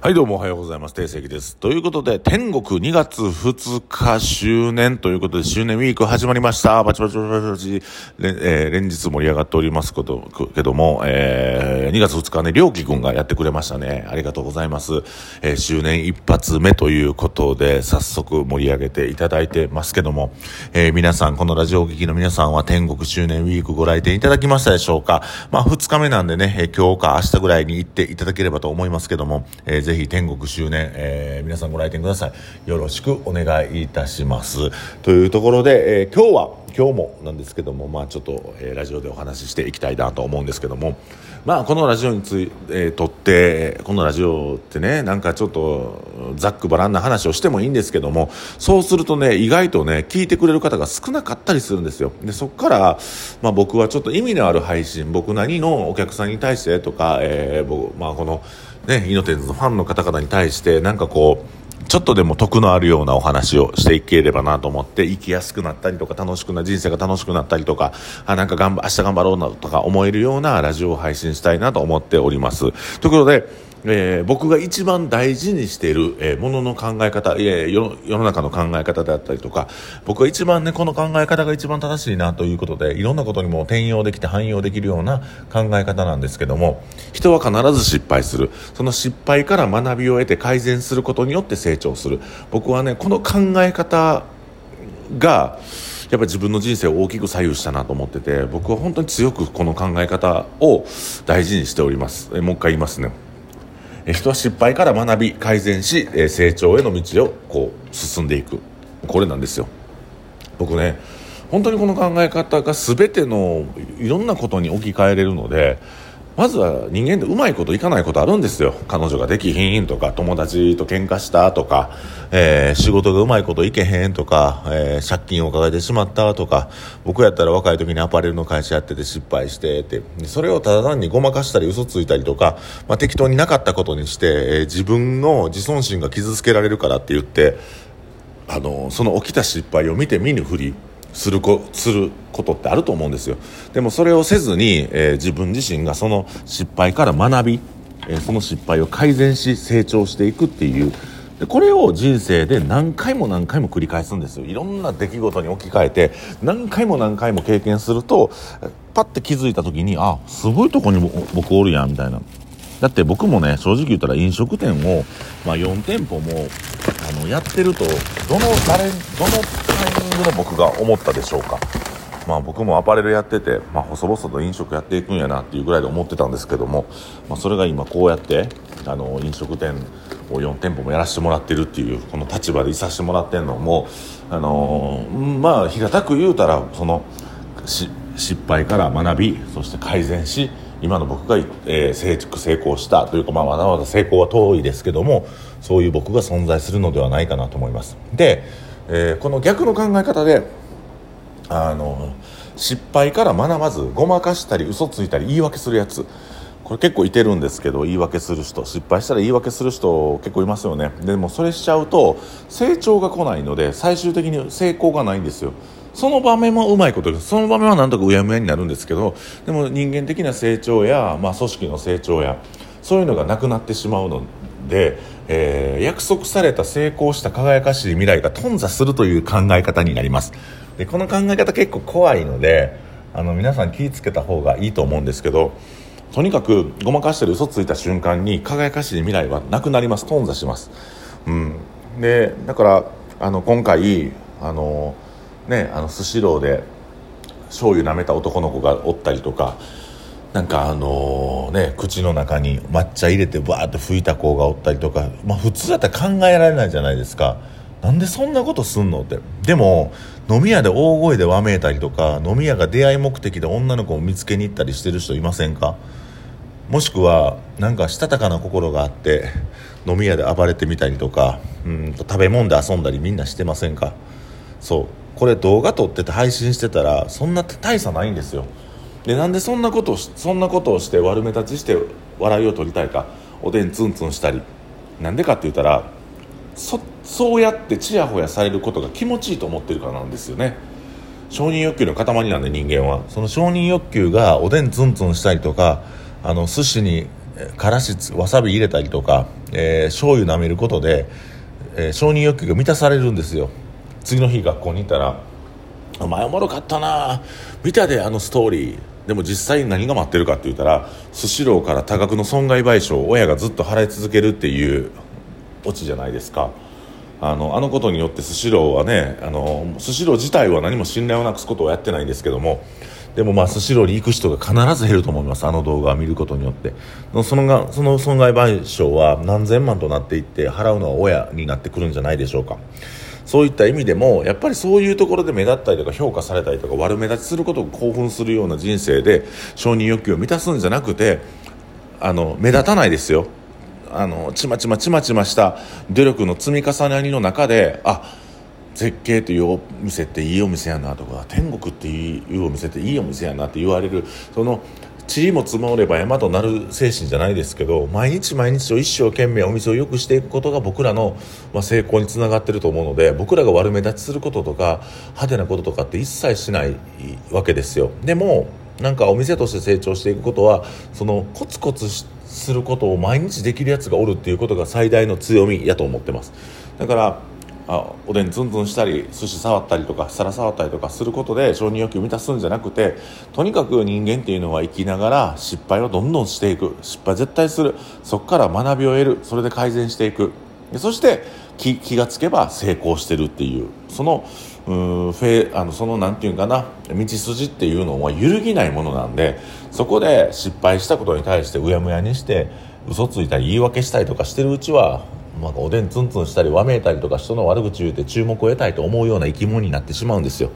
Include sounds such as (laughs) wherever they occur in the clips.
はい、どうもおはようございます。定石です。ということで、天国2月2日周年ということで、周年ウィーク始まりました。バチバチバチバチ、連えー連日盛り上がっておりますこと、けども、えー2月2日ね、りょうきくんがやってくれましたね。ありがとうございます。えー周年一発目ということで、早速盛り上げていただいてますけども、えー皆さん、このラジオ劇の皆さんは天国周年ウィークご来店いただきましたでしょうかまあ、2日目なんでね、え今日か明日ぐらいに行っていただければと思いますけども、えーぜひ天国周年、えー皆さんご来店ください。よろしくお願いいたします。というところで、えー今日は、今日もなんですけども、まあちょっと、えーラジオでお話ししていきたいなと思うんですけども、まあこのラジオについ、えーとって、このラジオってね、なんかちょっとざっくばらんな話をしてもいいんですけども、そうするとね、意外とね、聞いてくれる方が少なかったりするんですよ。で、そこから、まあ僕はちょっと意味のある配信、僕なりのお客さんに対してとか、えー僕、まあこの、ね、イノテンズのファンの方々に対して、なんかこう、ちょっとでも得のあるようなお話をしていければなと思って、生きやすくなったりとか、楽しくな、人生が楽しくなったりとか、あ、なんか頑張、明日頑張ろうなとか思えるようなラジオを配信したいなと思っております。ということで、えー僕が一番大事にしている、えーものの考え方、いやいや世世の中の考え方であったりとか、僕が一番ね、この考え方が一番正しいなということで、いろんなことにも転用できて汎用できるような考え方なんですけども、人は必ず失敗する。その失敗から学びを得て改善することによって成長する。僕はね、この考え方が、やっぱり自分の人生を大きく左右したなと思ってて、僕は本当に強くこの考え方を大事にしております。えもう一回言いますね。人は失敗から学び改善し成長への道をこう進んでいく。これなんですよ。僕ね本当にこの考え方が全てのいろんなことに置き換えれるのでまずは人間ってうまいこといかないことあるんですよ。彼女ができひんとか友達と喧嘩したとか、えー仕事がうまいこといけへんとか、えー借金を抱えてしまったとか僕やったら若い時にアパレルの会社やってて失敗してって。それをただ単にごまかしたり嘘ついたりとか、まあ、適当になかったことにして、えー自分の自尊心が傷つけられるからって言ってあのその起きた失敗を見て見ぬふりするこすることってあると思うんですよ。でもそれをせずに、えー自分自身がその失敗から学び、えーその失敗を改善し成長していくっていう。でこれを人生で何回も何回も繰り返すんですよ。いろんな出来事に置き換えて何回も何回も経験するとパッて気づいた時にあすごいとこに僕おるやんみたいな。だって僕もね正直言ったら飲食店を、まあ、4店舗もあのやってるとどの誰どのングで僕が思ったでしょうか。まあ僕もアパレルやってて、まあ、細々と飲食やっていくんやなっていうぐらいで思ってたんですけども、まあ、それが今こうやってあの飲食店を4店舗もやらせてもらってるっていうこの立場でいさせてもらってるのもあのーまあ平たく言うたらその失敗から学びそして改善し今の僕が、えー成熟成功したというか、まあ、まだまだ成功は遠いですけどもそういう僕が存在するのではないかなと思います。で、えーこの逆の考え方であの失敗から学ばずごまかしたり嘘ついたり言い訳するやつ。これ結構いてるんですけど言い訳する人。失敗したら言い訳する人結構いますよね。でもそれしちゃうと成長が来ないので最終的に成功がないんですよ。その場面もうまいことその場面はなんとかうやむやになるんですけどでも人間的な成長や、まあ、組織の成長やそういうのがなくなってしまうので、えー約束された成功した輝かしい未来が頓挫するという考え方になります。でこの考え方結構怖いのであの皆さん気をつけた方がいいと思うんですけどとにかくごまかしたり嘘ついた瞬間に輝かしい未来はなくなります。頓挫します、うん、でだからあの今回あのねあのスシローで醤油舐めた男の子がおったりとかなんかあのね口の中に抹茶入れてバーッと吹いた子がおったりとか、まあ、普通だったら考えられないじゃないですか。なんでそんなことすんのって。でも飲み屋で大声でわめいたりとか飲み屋が出会い目的で女の子を見つけに行ったりしてる人いませんか？もしくはなんかしたたかな心があって飲み屋で暴れてみたりとかうんと食べ物で遊んだりみんなしてませんか？そう。これ動画撮ってて配信してたらそんな大差ないんですよ。でなんでそんなことをそんなことをして悪目立ちして笑いを取りたいか。おでんツンツンしたり。なんでかって言ったらそそうやってちやほやされることが気持ちいいと思ってるからなんですよね。承認欲求の塊なんで人間は。その承認欲求がおでんツンツンしたりとかあの寿司にからしわさび入れたりとか、えー、醤油舐めることで、えー、承認欲求が満たされるんですよ。次の日学校に行ったら「お前おもろかったな。見たであのストーリー」でも実際に何が待ってるかって言ったらスシローから多額の損害賠償を親がずっと払い続けるっていうオチじゃないですか。あのあのことによってスシローはねあのスシロー自体は何も信頼をなくすことをやってないんですけどもでもまスシローに行く人が必ず減ると思いますあの動画を見ることによって。そのがその損害賠償は何千万となっていって払うのは親になってくるんじゃないでしょうか。そういった意味でもやっぱりそういうところで目立ったりとか評価されたりとか悪目立ちすることを興奮するような人生で承認欲求を満たすんじゃなくてあの目立たないですよ。あのちまちまちまちました。努力の積み重ねの中であ絶景というお店っていいお店やなとか天国っていうお店っていいお店やなって言われるその塵も積もれば山となる精神じゃないですけど毎日毎日を一生懸命お店を良くしていくことが僕らの、ま、成功につながってると思うので僕らが悪目立ちすることとか派手なこととかって一切しないわけですよ。でもなんかお店として成長していくことはそのコツコツすることを毎日できるやつがおるっていうことが最大の強みやと思ってます。だからあおでんツンツンしたり寿司触ったりとか皿触ったりとかすることで承認欲求を満たすんじゃなくてとにかく人間っていうのは生きながら失敗をどんどんしていく。失敗絶対する。そこから学びを得る。それで改善していく。そして気気がつけば成功してるっていう。そのうフェあのそのなんていうかな道筋っていうのは揺るぎないものなんでそこで失敗したことに対してうやむやにして嘘ついたり言い訳したりとかしてるうちはまあ、おでんツンツンしたりわめいたりとか人の悪口言うて注目を得たいと思うような生き物になってしまうんですよ。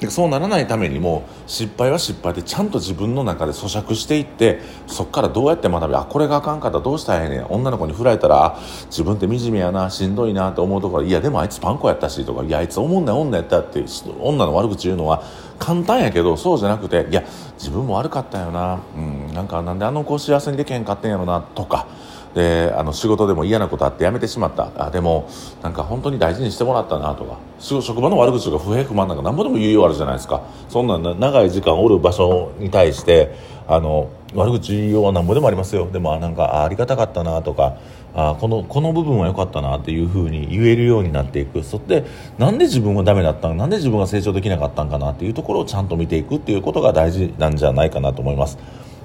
でそうならないためにも失敗は失敗でちゃんと自分の中で咀嚼していってそこからどうやって学びあこれがあかんかったどうしたらええねん女の子に振られたら自分って惨めやなしんどいなと思うところいやでもあいつパン粉やったしとかいやあいつ思んない女やったって女の悪口言うのは簡単やけどそうじゃなくていや自分も悪かったよな、うん、なんかなんであの子幸せにできへんかったんやろなとかであの仕事でも嫌なことあって辞めてしまった。あでもなんか本当に大事にしてもらったなとか。職場の悪口とか不平不満なんか何ぼでも言うようあるじゃないですか。そんな長い時間おる場所に対してあの悪口言いようはなんぼでもありますよ。でもなんかありがたかったなとか。あこのこの部分は良かったなっていうふうに言えるようになっていく。そってなんで自分はダメだったんなんで自分が成長できなかったんかなっていうところをちゃんと見ていくっていうことが大事なんじゃないかなと思います。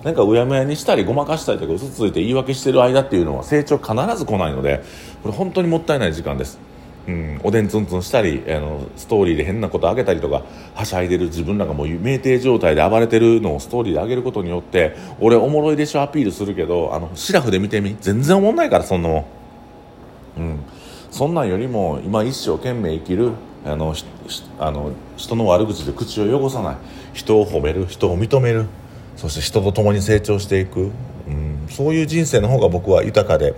なんかうやむやにしたりごまかしたりとか嘘ついて言い訳してる間っていうのは成長必ず来ないのでこれ本当にもったいない時間です、うん、おでんツンツンしたりあのストーリーで変なことあげたりとかはしゃいでる自分らがもう酩酊状態で暴れてるのをストーリーで上げることによって俺おもろいでしょアピールするけどあのシラフで見てみ。全然おもんないからそんなもん、うん、そんなんよりも今一生懸命生きるあのあの人の悪口で口を汚さない。人を褒める人を認める。そして人と共に成長していく、うん、そういう人生の方が僕は豊かで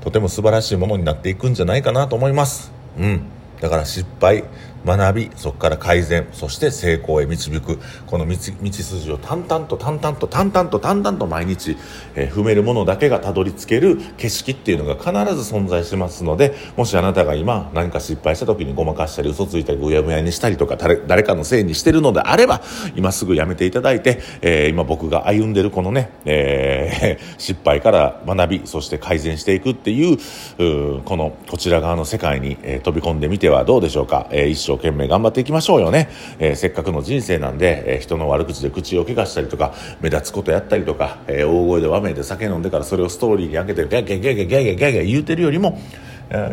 とても素晴らしいものになっていくんじゃないかなと思います。うん。だから失敗学びそこから改善そして成功へ導く。この道道筋を淡々と淡々と淡々と淡々と毎日、えー、踏めるものだけがたどり着ける景色っていうのが必ず存在しますのでもしあなたが今何か失敗した時にごまかしたり嘘ついたりうやむやにしたりとか誰かのせいにしてるのであれば今すぐやめていただいて、えー、今僕が歩んでるこのね、えー、(laughs) 失敗から学びそして改善していくっていうこのこちら側の世界に、え、飛び込んでみてはどうでしょうか、えー、一生生懸命頑張っていきましょうよね、えー、せっかくの人生なんで、えー、人の悪口で口を怪我したりとか目立つことやったりとか、えー、大声でわめいて酒飲んでからそれをストーリーに上げてギャギャギャギャギャギャギャギャ言うてるよりも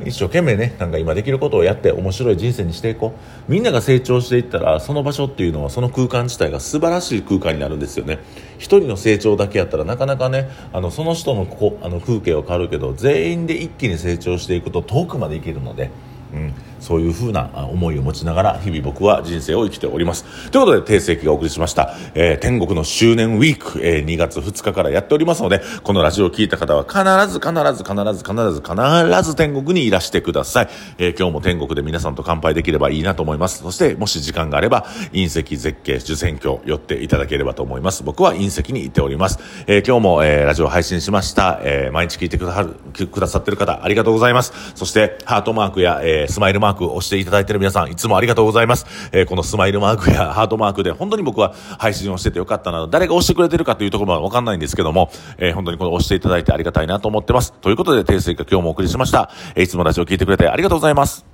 一生懸命ねなんか今できることをやって面白い人生にしていこう。みんなが成長していったらその場所っていうのはその空間自体が素晴らしい空間になるんですよね。一人の成長だけやったらなかなかねあのその人のこあの風景は変わるけど全員で一気に成長していくと遠くまでいけるので。うん、そういうふうな思いを持ちながら日々僕は人生を生きております。ということで、定世紀がお送りしました、えー、天国の周年ウィーク、えー、2月2日からやっておりますので、このラジオを聞いた方は必ず必ず必ず必ず必ず天国にいらしてください。えー、今日も天国で皆さんと乾杯できればいいなと思います。そして、もし時間があれば、隕石絶景受選挙寄っていただければと思います。僕は隕石に行っております。えー、今日も、えー、ラジオ配信しました。えー、毎日聞いてくださるくださってる方、ありがとうございます。そして、ハートマークや、えー、スマイルマークーク押していただいている皆さん、いつもありがとうございます。えー、このスマイルマークや (laughs) ハートマークで、本当に僕は配信をしててよかったな、誰が押してくれてるかというところはわかんないんですけども、えー、本当にこの押していただいてありがたいなと思ってます。ということで、訂正が今日もお送りしました。えー、いつもラジオ聞いてくれてありがとうございます。